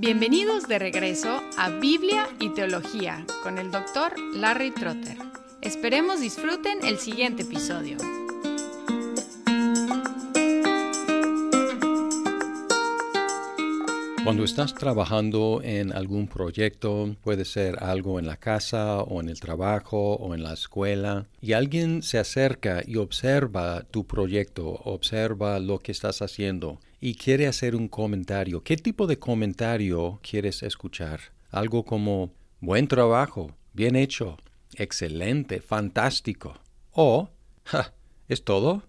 Bienvenidos de regreso a Biblia y Teología con el doctor Larry Trotter. Esperemos disfruten el siguiente episodio. Cuando estás trabajando en algún proyecto, puede ser algo en la casa o en el trabajo o en la escuela, y alguien se acerca y observa tu proyecto, observa lo que estás haciendo y quiere hacer un comentario. ¿Qué tipo de comentario quieres escuchar? Algo como buen trabajo, bien hecho, excelente, fantástico. O, ja, ¿es todo?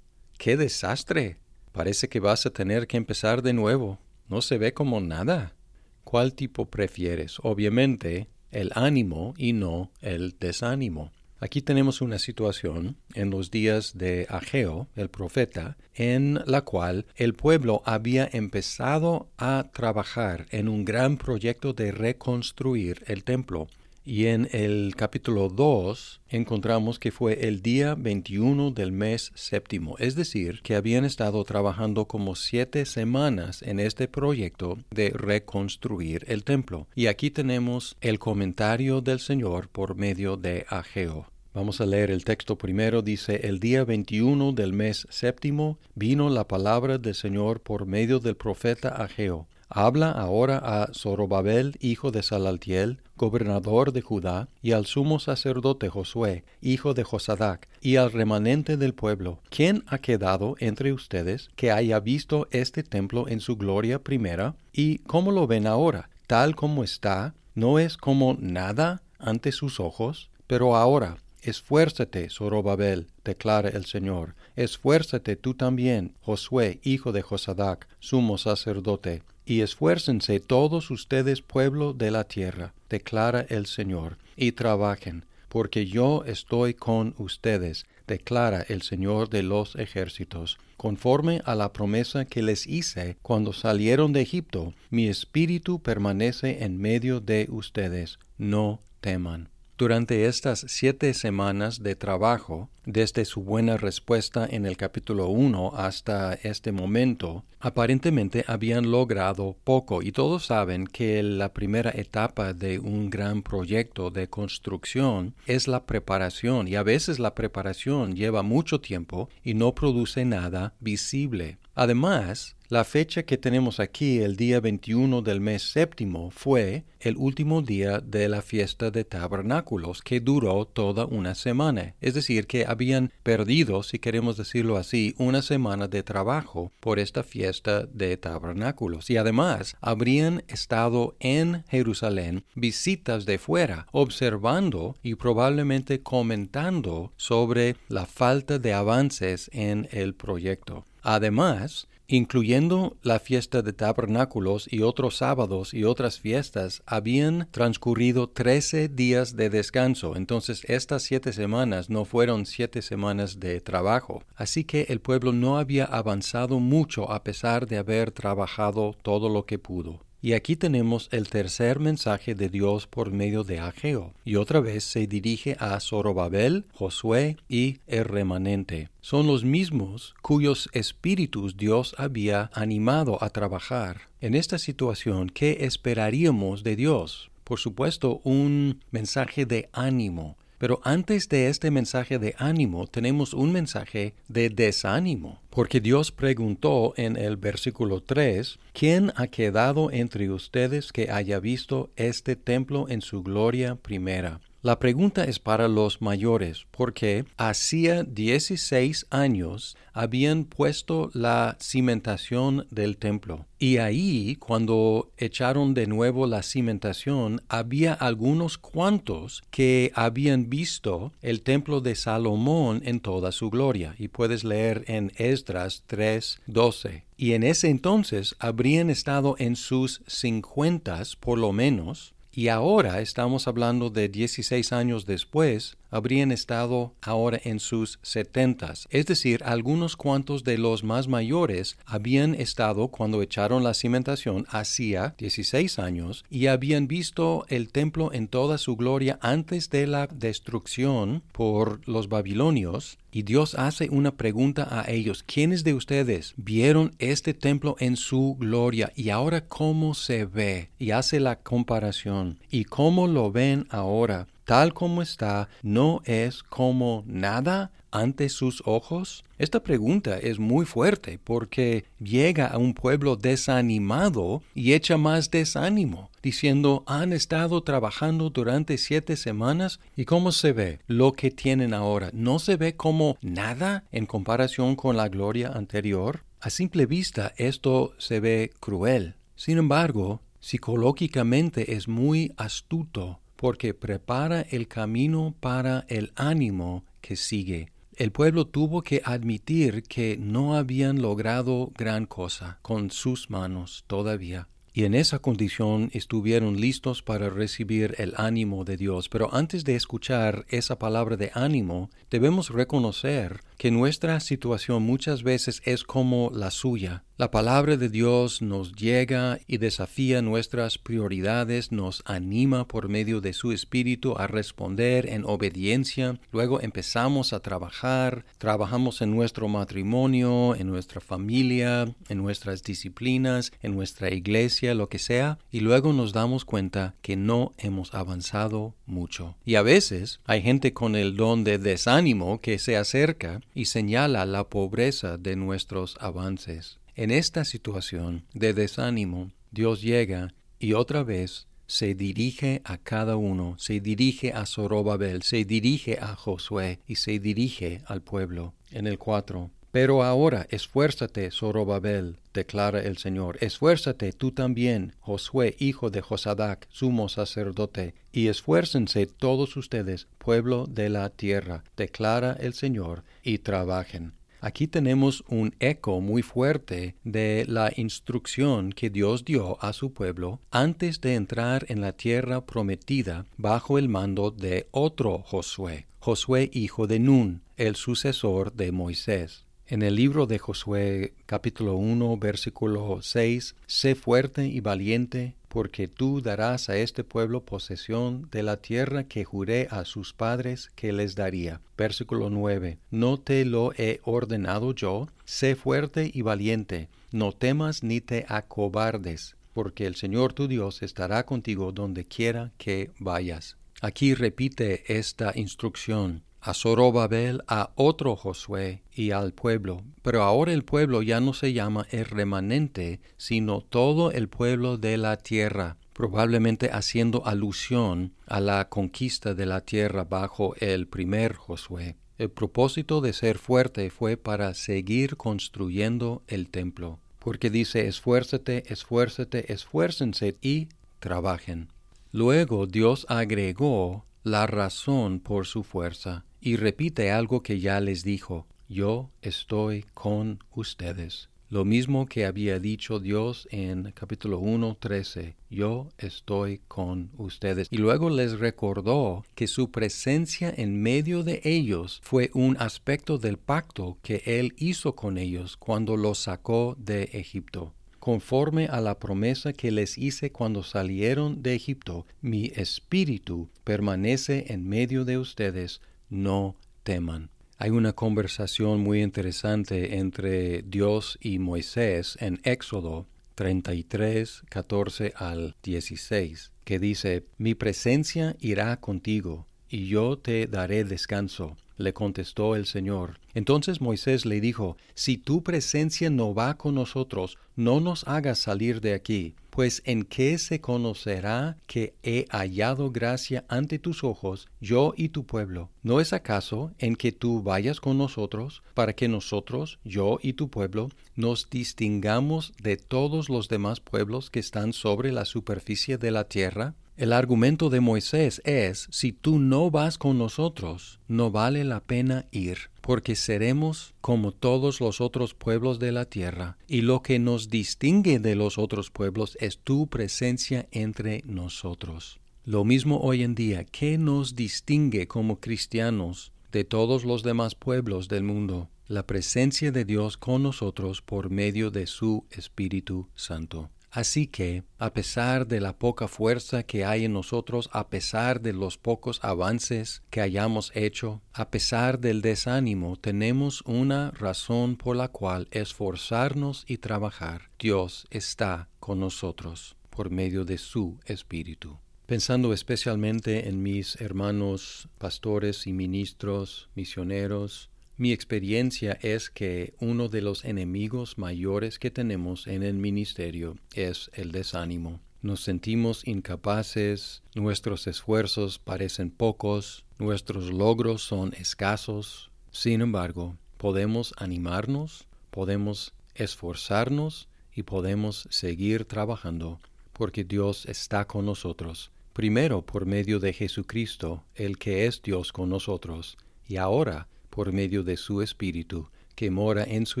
¡Qué desastre! Parece que vas a tener que empezar de nuevo no se ve como nada. ¿Cuál tipo prefieres? Obviamente el ánimo y no el desánimo. Aquí tenemos una situación en los días de Ageo, el profeta, en la cual el pueblo había empezado a trabajar en un gran proyecto de reconstruir el templo y en el capítulo 2 encontramos que fue el día 21 del mes séptimo, es decir, que habían estado trabajando como siete semanas en este proyecto de reconstruir el templo. Y aquí tenemos el comentario del Señor por medio de Ageo. Vamos a leer el texto primero. Dice, el día 21 del mes séptimo vino la palabra del Señor por medio del profeta Ageo Habla ahora a Zorobabel, hijo de Salaltiel, gobernador de Judá, y al sumo sacerdote Josué, hijo de Josadac, y al remanente del pueblo. ¿Quién ha quedado entre ustedes que haya visto este templo en su gloria primera? ¿Y cómo lo ven ahora? Tal como está, ¿no es como nada ante sus ojos? Pero ahora, Esfuérzate, Zorobabel, declara el Señor. Esfuérzate tú también, Josué, hijo de Josadac, sumo sacerdote y esfuércense todos ustedes pueblo de la tierra, declara el Señor, y trabajen, porque yo estoy con ustedes, declara el Señor de los ejércitos. Conforme a la promesa que les hice cuando salieron de Egipto, mi espíritu permanece en medio de ustedes. No teman. Durante estas siete semanas de trabajo, desde su buena respuesta en el capítulo 1 hasta este momento, aparentemente habían logrado poco y todos saben que la primera etapa de un gran proyecto de construcción es la preparación y a veces la preparación lleva mucho tiempo y no produce nada visible. Además, la fecha que tenemos aquí, el día 21 del mes séptimo, fue el último día de la fiesta de tabernáculos, que duró toda una semana. Es decir, que habían perdido, si queremos decirlo así, una semana de trabajo por esta fiesta de tabernáculos. Y además, habrían estado en Jerusalén visitas de fuera, observando y probablemente comentando sobre la falta de avances en el proyecto. Además, incluyendo la fiesta de tabernáculos y otros sábados y otras fiestas, habían transcurrido trece días de descanso. Entonces estas siete semanas no fueron siete semanas de trabajo. Así que el pueblo no había avanzado mucho a pesar de haber trabajado todo lo que pudo. Y aquí tenemos el tercer mensaje de Dios por medio de Ageo, y otra vez se dirige a Zorobabel, Josué y el remanente. Son los mismos cuyos espíritus Dios había animado a trabajar. En esta situación, ¿qué esperaríamos de Dios? Por supuesto, un mensaje de ánimo, pero antes de este mensaje de ánimo tenemos un mensaje de desánimo, porque Dios preguntó en el versículo 3, ¿quién ha quedado entre ustedes que haya visto este templo en su gloria primera? La pregunta es para los mayores, porque hacía 16 años habían puesto la cimentación del templo. Y ahí, cuando echaron de nuevo la cimentación, había algunos cuantos que habían visto el templo de Salomón en toda su gloria. Y puedes leer en Esdras 3:12. Y en ese entonces habrían estado en sus cincuentas por lo menos y ahora estamos hablando de 16 años después, habrían estado ahora en sus setentas, es decir, algunos cuantos de los más mayores habían estado cuando echaron la cimentación hacía 16 años y habían visto el templo en toda su gloria antes de la destrucción por los babilonios y Dios hace una pregunta a ellos. ¿Quiénes de ustedes vieron este templo en su gloria y ahora cómo se ve? Y hace la comparación. ¿Y cómo lo ven ahora? Tal como está, ¿no es como nada? ante sus ojos? Esta pregunta es muy fuerte porque llega a un pueblo desanimado y echa más desánimo, diciendo, han estado trabajando durante siete semanas y cómo se ve lo que tienen ahora. ¿No se ve como nada en comparación con la gloria anterior? A simple vista esto se ve cruel. Sin embargo, psicológicamente es muy astuto porque prepara el camino para el ánimo que sigue. El pueblo tuvo que admitir que no habían logrado gran cosa con sus manos todavía y en esa condición estuvieron listos para recibir el ánimo de Dios. Pero antes de escuchar esa palabra de ánimo, debemos reconocer que nuestra situación muchas veces es como la suya. La palabra de Dios nos llega y desafía nuestras prioridades, nos anima por medio de su espíritu a responder en obediencia. Luego empezamos a trabajar, trabajamos en nuestro matrimonio, en nuestra familia, en nuestras disciplinas, en nuestra iglesia, lo que sea, y luego nos damos cuenta que no hemos avanzado mucho. Y a veces hay gente con el don de desánimo que se acerca y señala la pobreza de nuestros avances. En esta situación de desánimo, Dios llega y otra vez se dirige a cada uno, se dirige a Zorobabel, se dirige a Josué y se dirige al pueblo. En el 4. Pero ahora esfuérzate, Zorobabel, declara el Señor, esfuérzate tú también, Josué, hijo de Josadac, sumo sacerdote, y esfuércense todos ustedes, pueblo de la tierra, declara el Señor, y trabajen. Aquí tenemos un eco muy fuerte de la instrucción que Dios dio a su pueblo antes de entrar en la tierra prometida bajo el mando de otro Josué, Josué hijo de Nun, el sucesor de Moisés. En el libro de Josué capítulo 1 versículo 6, sé fuerte y valiente, porque tú darás a este pueblo posesión de la tierra que juré a sus padres que les daría. Versículo 9, no te lo he ordenado yo, sé fuerte y valiente, no temas ni te acobardes, porque el Señor tu Dios estará contigo donde quiera que vayas. Aquí repite esta instrucción a Zorobabel, a otro Josué y al pueblo. Pero ahora el pueblo ya no se llama el remanente, sino todo el pueblo de la tierra, probablemente haciendo alusión a la conquista de la tierra bajo el primer Josué. El propósito de ser fuerte fue para seguir construyendo el templo, porque dice esfuérzate, esfuérzate, esfuércense y trabajen. Luego Dios agregó la razón por su fuerza y repite algo que ya les dijo, yo estoy con ustedes. Lo mismo que había dicho Dios en capítulo 1, 13, yo estoy con ustedes. Y luego les recordó que su presencia en medio de ellos fue un aspecto del pacto que Él hizo con ellos cuando los sacó de Egipto conforme a la promesa que les hice cuando salieron de Egipto, mi espíritu permanece en medio de ustedes no teman. Hay una conversación muy interesante entre Dios y Moisés en Éxodo 33, 14 al 16, que dice, Mi presencia irá contigo, y yo te daré descanso. Le contestó el Señor. Entonces Moisés le dijo, Si tu presencia no va con nosotros, no nos hagas salir de aquí, pues en qué se conocerá que he hallado gracia ante tus ojos, yo y tu pueblo. ¿No es acaso en que tú vayas con nosotros, para que nosotros, yo y tu pueblo, nos distingamos de todos los demás pueblos que están sobre la superficie de la tierra? El argumento de Moisés es, si tú no vas con nosotros, no vale la pena ir, porque seremos como todos los otros pueblos de la tierra, y lo que nos distingue de los otros pueblos es tu presencia entre nosotros. Lo mismo hoy en día, ¿qué nos distingue como cristianos de todos los demás pueblos del mundo? La presencia de Dios con nosotros por medio de su Espíritu Santo. Así que, a pesar de la poca fuerza que hay en nosotros, a pesar de los pocos avances que hayamos hecho, a pesar del desánimo, tenemos una razón por la cual esforzarnos y trabajar. Dios está con nosotros por medio de su Espíritu. Pensando especialmente en mis hermanos pastores y ministros, misioneros, mi experiencia es que uno de los enemigos mayores que tenemos en el ministerio es el desánimo. Nos sentimos incapaces, nuestros esfuerzos parecen pocos, nuestros logros son escasos. Sin embargo, podemos animarnos, podemos esforzarnos y podemos seguir trabajando porque Dios está con nosotros, primero por medio de Jesucristo, el que es Dios con nosotros, y ahora por medio de su Espíritu, que mora en su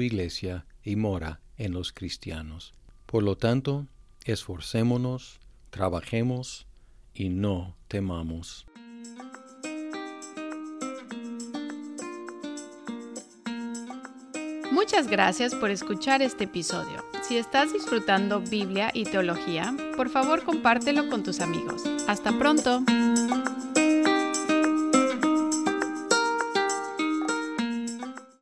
iglesia y mora en los cristianos. Por lo tanto, esforcémonos, trabajemos y no temamos. Muchas gracias por escuchar este episodio. Si estás disfrutando Biblia y teología, por favor compártelo con tus amigos. Hasta pronto.